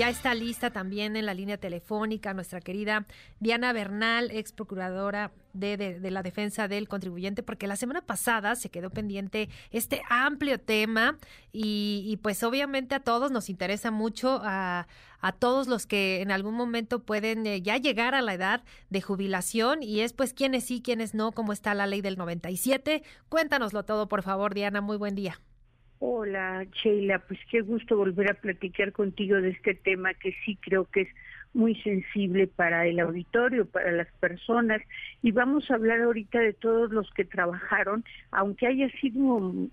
Ya está lista también en la línea telefónica nuestra querida Diana Bernal, ex procuradora de, la defensa del contribuyente, porque la semana pasada se quedó pendiente este amplio tema y, pues obviamente a todos nos interesa mucho, a, todos los que en algún momento pueden eh, ya llegar a la edad de jubilación y es pues quiénes sí, quiénes no, cómo está la ley del 97. Cuéntanoslo todo, por favor, Diana, muy buen día. Hola, Sheila, pues qué gusto volver a platicar contigo de este tema que sí creo que es muy sensible para el auditorio, para las personas, y vamos a hablar ahorita de todos los que trabajaron, aunque haya sido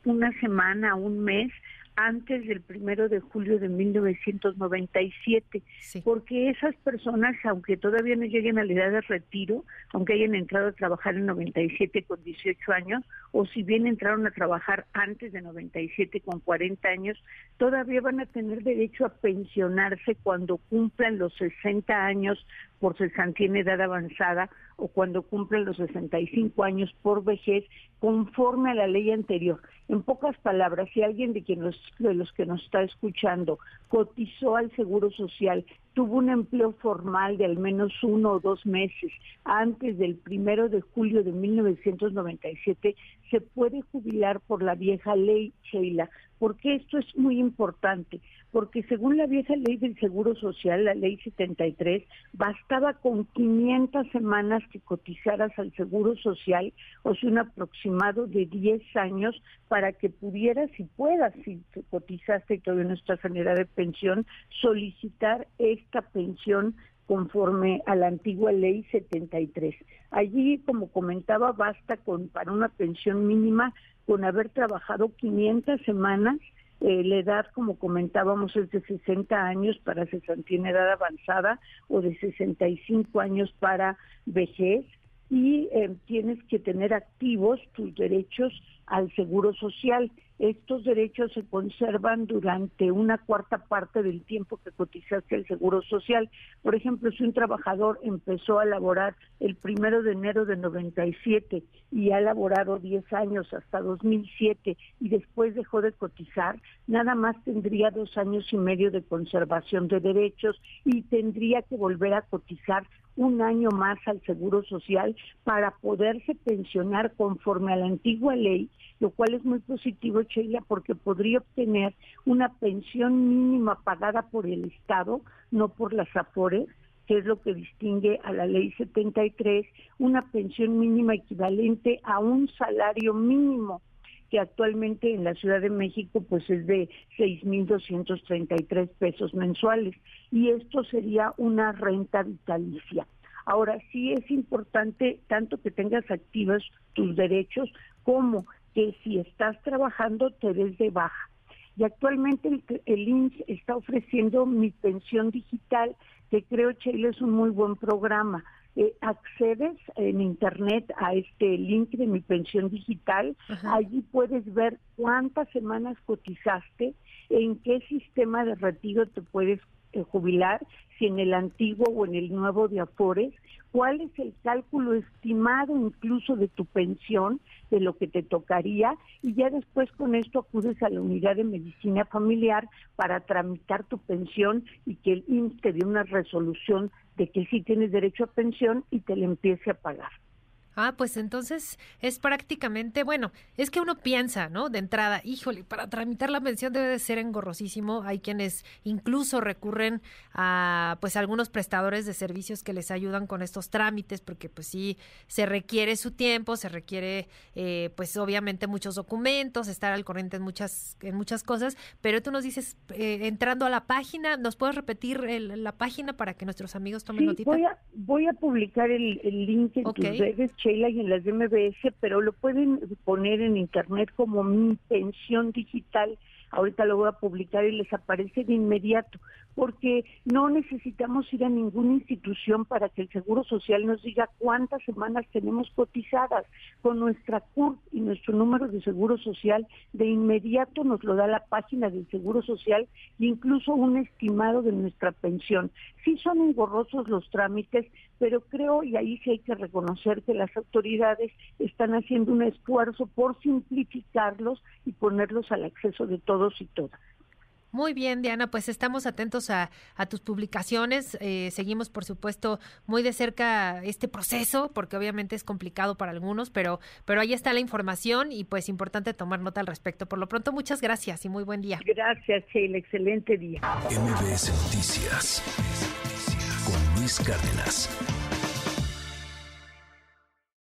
una semana, un mes, antes del primero de julio de 1997, porque esas personas, aunque todavía no lleguen a la edad de retiro, aunque hayan entrado a trabajar en 97 con 18 años, o si bien entraron a trabajar antes de 97 con 40 años, todavía van a tener derecho a pensionarse cuando cumplan los 60 años por cesantía en edad avanzada o cuando cumplen los 65 años por vejez conforme a la ley anterior. En pocas palabras, si alguien de, quien de los que nos está escuchando cotizó al Seguro Social, tuvo un empleo formal de al menos uno o dos meses antes del primero de julio de 1997, se puede jubilar por la vieja ley, Sheila. Porque esto es muy importante? Porque según la vieja ley del Seguro Social, la ley 73, bastaba con 500 semanas que cotizaras al Seguro Social, o sea, un aproximado de 10 años, para que pudieras y puedas, si cotizaste y todavía no estás en edad de pensión, solicitar esta pensión conforme a la antigua ley 73. Allí, como comentaba, basta con para una pensión mínima con haber trabajado 500 semanas eh, la edad, como comentábamos, es de 60 años para cesantía en edad avanzada o de 65 años para vejez y eh, tienes que tener activos tus derechos al seguro social. Estos derechos se conservan durante una cuarta parte del tiempo que cotizaste al seguro social. Por ejemplo, si un trabajador empezó a laborar el primero de enero de 97 y ha laborado 10 años hasta 2007 y después dejó de cotizar, nada más tendría dos años y medio de conservación de derechos y tendría que volver a cotizar un año más al Seguro Social para poderse pensionar conforme a la antigua ley, lo cual es muy positivo, Sheila, porque podría obtener una pensión mínima pagada por el Estado, no por las AFORES, que es lo que distingue a la ley 73, una pensión mínima equivalente a un salario mínimo que actualmente en la Ciudad de México pues es de 6.233 pesos mensuales y esto sería una renta vitalicia. Ahora sí es importante tanto que tengas activos tus derechos como que si estás trabajando te des de baja. Y actualmente el, el está ofreciendo mi pensión digital, que creo, Chile, es un muy buen programa. Eh, accedes en internet a este link de mi pensión digital, allí puedes ver cuántas semanas cotizaste, en qué sistema de retiro te puedes jubilar, si en el antiguo o en el nuevo de Afores, cuál es el cálculo estimado incluso de tu pensión, de lo que te tocaría, y ya después con esto acudes a la unidad de medicina familiar para tramitar tu pensión y que el IMSS te dé una resolución de que sí tienes derecho a pensión y te la empiece a pagar. Ah, pues entonces es prácticamente, bueno, es que uno piensa, ¿no? De entrada, híjole, para tramitar la pensión debe de ser engorrosísimo. Hay quienes incluso recurren a, pues, algunos prestadores de servicios que les ayudan con estos trámites, porque, pues, sí, se requiere su tiempo, se requiere, eh, pues, obviamente muchos documentos, estar al corriente en muchas, en muchas cosas. Pero tú nos dices, eh, entrando a la página, ¿nos puedes repetir la página para que nuestros amigos tomen sí, notita? Voy a, voy a publicar el, link en tus redes y en las de MBS, pero lo pueden poner en internet como mi pensión digital. Ahorita lo voy a publicar y les aparece de inmediato. Porque no necesitamos ir a ninguna institución para que el Seguro Social nos diga cuántas semanas tenemos cotizadas. Con nuestra CURP y nuestro número de Seguro Social, de inmediato nos lo da la página del Seguro Social e incluso un estimado de nuestra pensión. Sí son engorrosos los trámites, pero creo, y ahí sí hay que reconocer que las autoridades están haciendo un esfuerzo por simplificarlos y ponerlos al acceso de todos y todas. Muy bien, Diana, pues estamos atentos a, tus publicaciones. Eh, seguimos, por supuesto, muy de cerca este proceso, porque obviamente es complicado para algunos, pero, pero ahí está la información y pues importante tomar nota al respecto. Por lo pronto, muchas gracias y muy buen día. Gracias, Sheila. Excelente día. MBS Noticias con Luis Cárdenas.